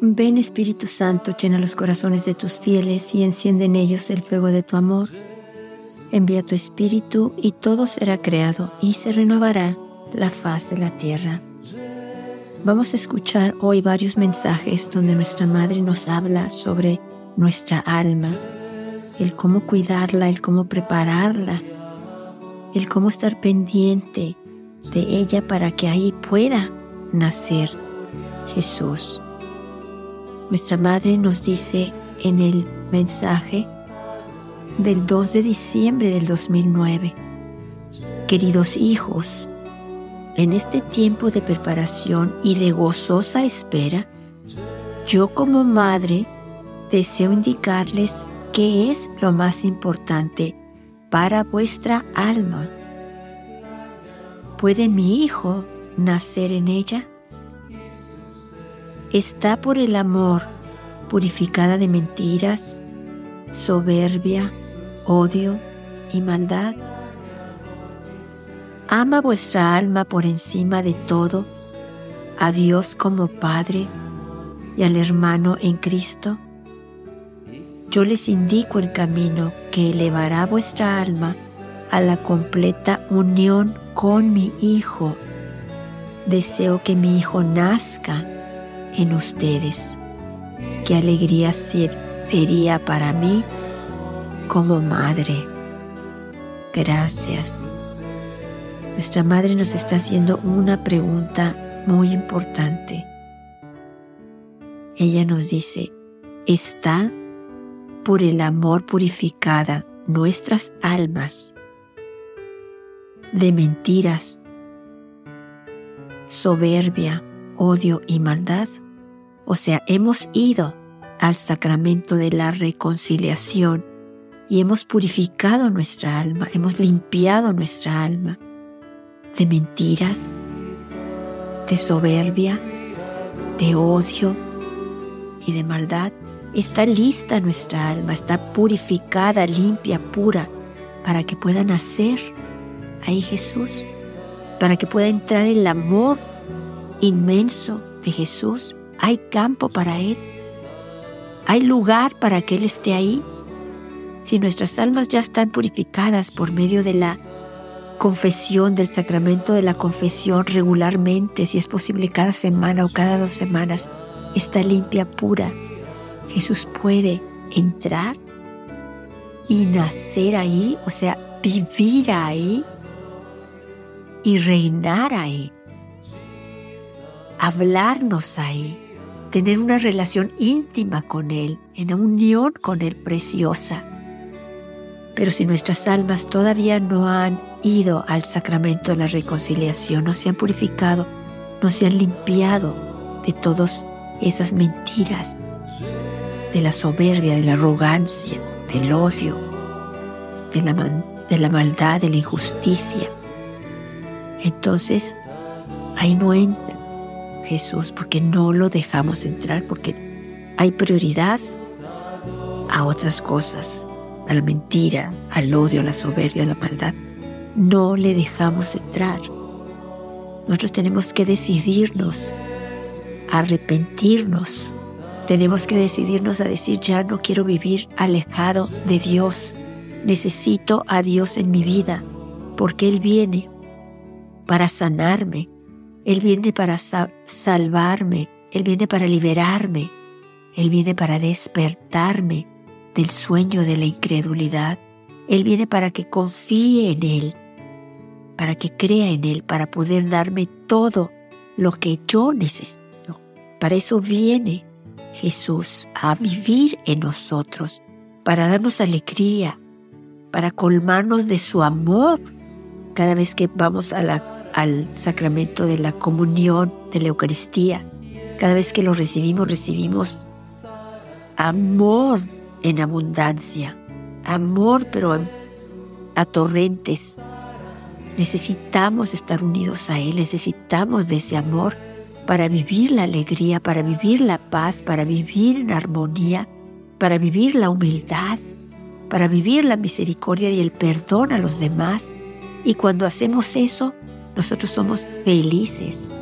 Ven Espíritu Santo, llena los corazones de tus fieles y enciende en ellos el fuego de tu amor. Envía tu Espíritu y todo será creado y se renovará la faz de la tierra. Vamos a escuchar hoy varios mensajes donde nuestra Madre nos habla sobre nuestra alma, el cómo cuidarla, el cómo prepararla, el cómo estar pendiente de ella para que ahí pueda nacer Jesús. Nuestra Madre nos dice en el mensaje del 2 de diciembre del 2009, queridos hijos, en este tiempo de preparación y de gozosa espera, yo como madre deseo indicarles qué es lo más importante para vuestra alma. ¿Puede mi hijo nacer en ella? ¿Está por el amor purificada de mentiras, soberbia, odio y maldad? ama vuestra alma por encima de todo, a Dios como Padre y al hermano en Cristo? Yo les indico el camino que elevará vuestra alma a la completa unión con mi Hijo. Deseo que mi Hijo nazca en ustedes. Qué alegría sería para mí como madre. Gracias. Nuestra Madre nos está haciendo una pregunta muy importante. Ella nos dice, ¿está por el amor purificada nuestras almas de mentiras, soberbia, odio y maldad? O sea, hemos ido al sacramento de la reconciliación y hemos purificado nuestra alma, hemos limpiado nuestra alma de mentiras, de soberbia, de odio y de maldad. Está lista nuestra alma, está purificada, limpia, pura, para que pueda nacer ahí Jesús, para que pueda entrar el amor inmenso de Jesús. Hay campo para Él, hay lugar para que Él esté ahí. Si nuestras almas ya están purificadas por medio de la confesión, del sacramento de la confesión regularmente, si es posible cada semana o cada dos semanas, está limpia, pura. Jesús puede entrar y nacer ahí, o sea, vivir ahí y reinar ahí, hablarnos ahí, tener una relación íntima con Él, en unión con Él preciosa. Pero si nuestras almas todavía no han ido al sacramento de la reconciliación, no se han purificado, no se han limpiado de todas esas mentiras, de la soberbia, de la arrogancia, del odio, de la, de la maldad, de la injusticia. Entonces, ahí no entra Jesús porque no lo dejamos entrar, porque hay prioridad a otras cosas, a la mentira, al odio, a la soberbia, a la maldad no le dejamos entrar. Nosotros tenemos que decidirnos, arrepentirnos. Tenemos que decidirnos a decir, ya no quiero vivir alejado de Dios. Necesito a Dios en mi vida, porque Él viene para sanarme, Él viene para salvarme, Él viene para liberarme, Él viene para despertarme del sueño de la incredulidad. Él viene para que confíe en Él, para que crea en Él, para poder darme todo lo que yo necesito. Para eso viene Jesús a vivir en nosotros, para darnos alegría, para colmarnos de su amor cada vez que vamos al sacramento de la comunión, de la Eucaristía. Cada vez que lo recibimos, recibimos amor en abundancia, amor pero a torrentes, Necesitamos estar unidos a Él, necesitamos de ese amor para vivir la alegría, para vivir la paz, para vivir en armonía, para vivir la humildad, para vivir la misericordia y el perdón a los demás. Y cuando hacemos eso, nosotros somos felices.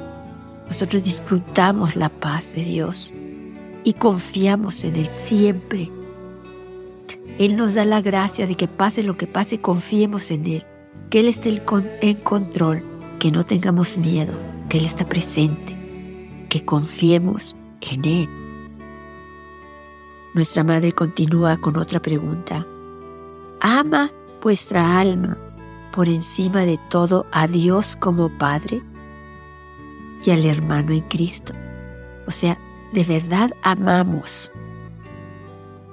Nosotros disfrutamos la paz de Dios. y confiamos en Él siempre. Él nos da la gracia de que pase lo que pase, confiemos en Él, que Él esté en control, que no tengamos miedo, que Él está presente, que confiemos en Él. Nuestra madre continúa con otra pregunta. ¿Ama vuestra alma por encima de todo a Dios como Padre y al hermano en Cristo? O sea, de verdad amamos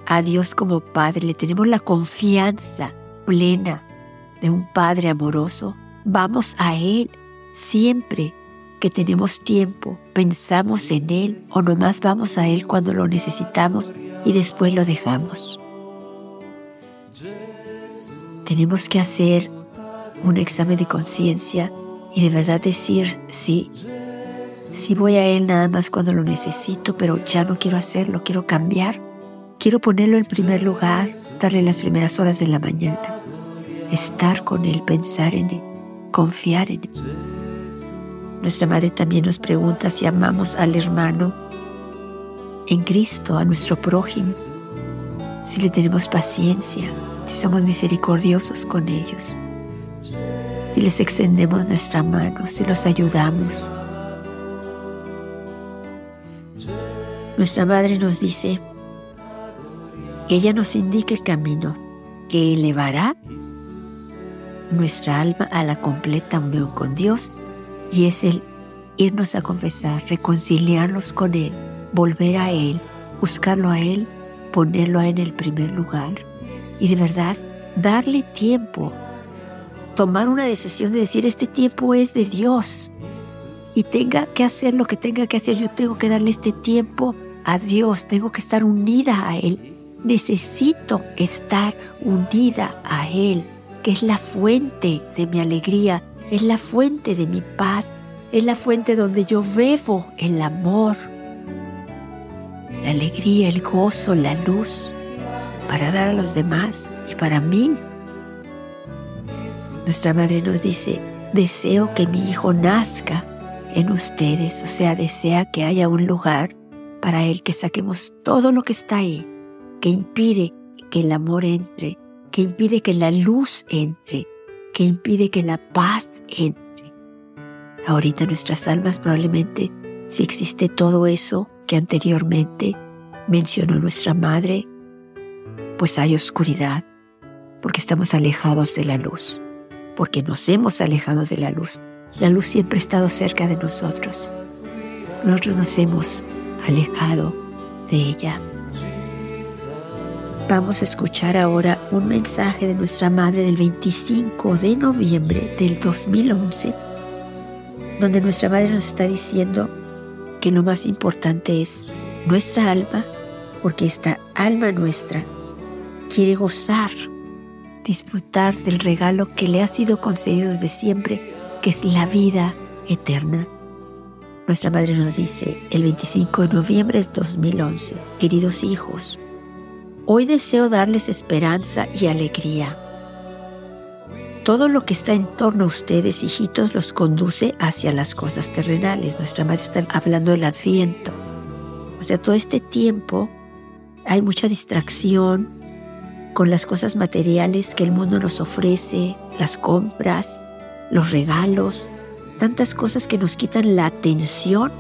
a Dios como Padre, le tenemos la confianza plena de un Padre amoroso, vamos a Él siempre que tenemos tiempo, pensamos en Él o nomás vamos a Él cuando lo necesitamos y después lo dejamos. Tenemos que hacer un examen de conciencia y de verdad decir, sí, sí voy a Él nada más cuando lo necesito, pero ya no quiero hacerlo, quiero cambiar, quiero ponerlo en primer lugar, darle las primeras horas de la mañana, estar con Él, pensar en Él, confiar en Él. Nuestra madre también nos pregunta si amamos al hermano en Cristo, a nuestro prójimo, si le tenemos paciencia, si somos misericordiosos con ellos, si les extendemos nuestra mano, si los ayudamos. Nuestra madre nos dice que ella nos indique el camino que elevará nuestra alma a la completa unión con Dios y es el irnos a confesar, reconciliarnos con Él, volver a Él, buscarlo a Él, ponerlo en el primer lugar y de verdad darle tiempo, tomar una decisión de decir este tiempo es de Dios y tenga que hacer lo que tenga que hacer, yo tengo que darle este tiempo a Dios, tengo que estar unida a Él, necesito estar unida a Él, que es la fuente de mi alegría, es la fuente de mi paz, es la fuente donde yo bebo el amor, la alegría, el gozo, la luz para dar a los demás y para mí. Nuestra madre nos dice, deseo que mi hijo nazca en ustedes, o sea, desea que haya un lugar para él, que saquemos todo lo que está ahí, que impide que el amor entre, que impide que la luz entre, que impide que la paz entre. Ahorita nuestras almas probablemente, si existe todo eso que anteriormente mencionó nuestra madre, pues hay oscuridad, porque estamos alejados de la luz, porque nos hemos alejado de la luz. La luz siempre ha estado cerca de nosotros. Nosotros nos hemos alejado de ella. Vamos a escuchar ahora un mensaje de nuestra madre del 25 de noviembre del 2011, donde nuestra madre nos está diciendo que lo más importante es nuestra alma, porque esta alma nuestra quiere gozar, disfrutar del regalo que le ha sido concedido desde siempre, que es la vida eterna. Nuestra madre nos dice el 25 de noviembre de 2011, queridos hijos, Hoy deseo darles esperanza y alegría. Todo lo que está en torno a ustedes, hijitos, los conduce hacia las cosas terrenales. Nuestra madre está hablando del adviento. O sea, todo este tiempo hay mucha distracción con las cosas materiales que el mundo nos ofrece, las compras, los regalos, tantas cosas que nos quitan la atención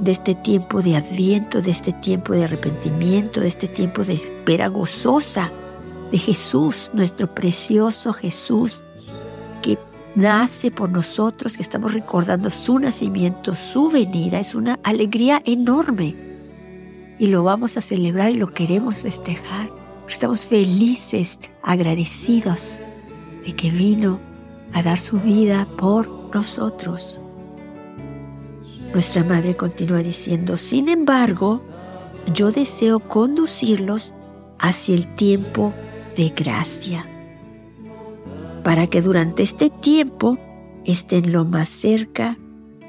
de este tiempo de adviento, de este tiempo de arrepentimiento, de este tiempo de espera gozosa de Jesús, nuestro precioso Jesús, que nace por nosotros, que estamos recordando su nacimiento, su venida. Es una alegría enorme y lo vamos a celebrar y lo queremos festejar. Estamos felices, agradecidos de que vino a dar su vida por nosotros. Nuestra madre continúa diciendo, sin embargo, yo deseo conducirlos hacia el tiempo de gracia, para que durante este tiempo estén lo más cerca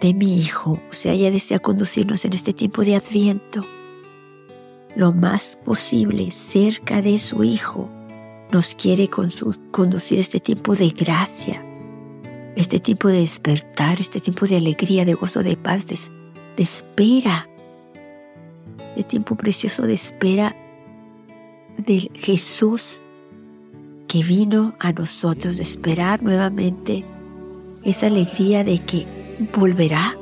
de mi Hijo. O sea, ella desea conducirnos en este tiempo de adviento, lo más posible cerca de su Hijo. Nos quiere conducir este tiempo de gracia, este tiempo de despertar, este tiempo de alegría, de gozo, de paz, de, espera. de tiempo precioso de espera del Jesús que vino a nosotros, de esperar nuevamente esa alegría de que volverá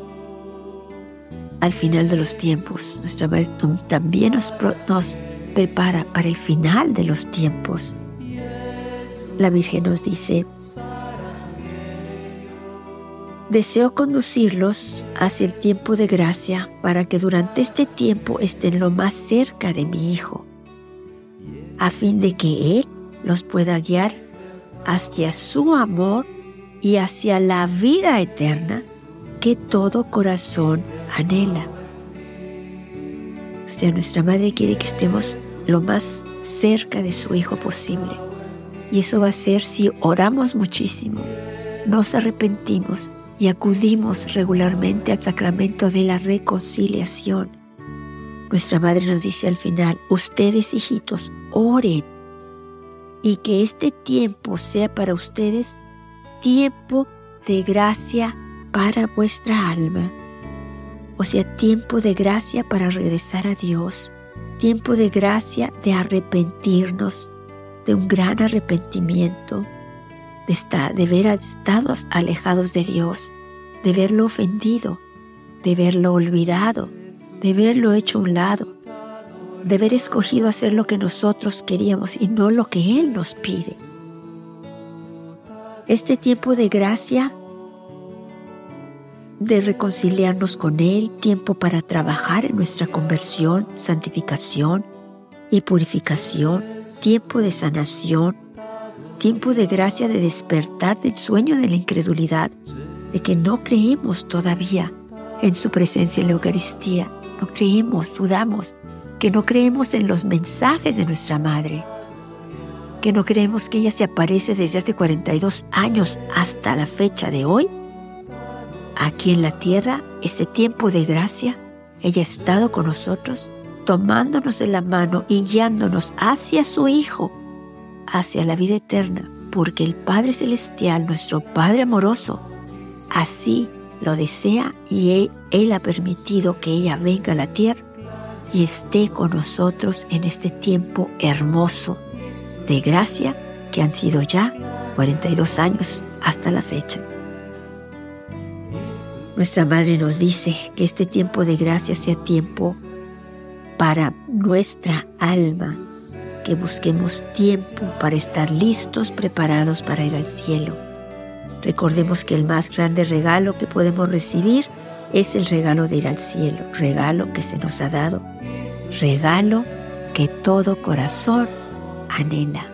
al final de los tiempos. Nuestra madre también nos, prepara para el final de los tiempos. La Virgen nos dice, Deseo conducirlos hacia el tiempo de gracia para que durante este tiempo estén lo más cerca de mi Hijo, a fin de que Él los pueda guiar hacia su amor y hacia la vida eterna que todo corazón anhela. O sea, nuestra Madre quiere que estemos lo más cerca de su Hijo posible. Y eso va a ser si oramos muchísimo, nos arrepentimos y acudimos regularmente al sacramento de la reconciliación. Nuestra Madre nos dice al final, ustedes hijitos, oren y que este tiempo sea para ustedes tiempo de gracia para vuestra alma. O sea, tiempo de gracia para regresar a Dios, tiempo de gracia de arrepentirnos, de un gran arrepentimiento, de, estar, de ver estados alejados de Dios, de verlo ofendido, de verlo olvidado, de verlo hecho a un lado, de haber escogido hacer lo que nosotros queríamos y no lo que Él nos pide. Este tiempo de gracia, de reconciliarnos con Él, tiempo para trabajar en nuestra conversión, santificación y purificación, tiempo de sanación, tiempo de gracia de despertar del sueño de la incredulidad, de que no creemos todavía en su presencia en la Eucaristía. No creemos, dudamos, que no creemos en los mensajes de nuestra Madre, que no creemos que ella se aparece desde hace 42 años hasta la fecha de hoy. Aquí en la tierra, este tiempo de gracia, ella ha estado con nosotros, tomándonos de la mano y guiándonos hacia su Hijo hacia la vida eterna, porque el Padre Celestial, nuestro Padre amoroso, así lo desea y él, ha permitido que ella venga a la tierra y esté con nosotros en este tiempo hermoso de gracia que han sido ya 42 años hasta la fecha. Nuestra Madre nos dice que este tiempo de gracia sea tiempo para nuestra alma, que busquemos tiempo para estar listos, preparados para ir al cielo. Recordemos que el más grande regalo que podemos recibir es el regalo de ir al cielo, regalo que se nos ha dado, regalo que todo corazón anhela.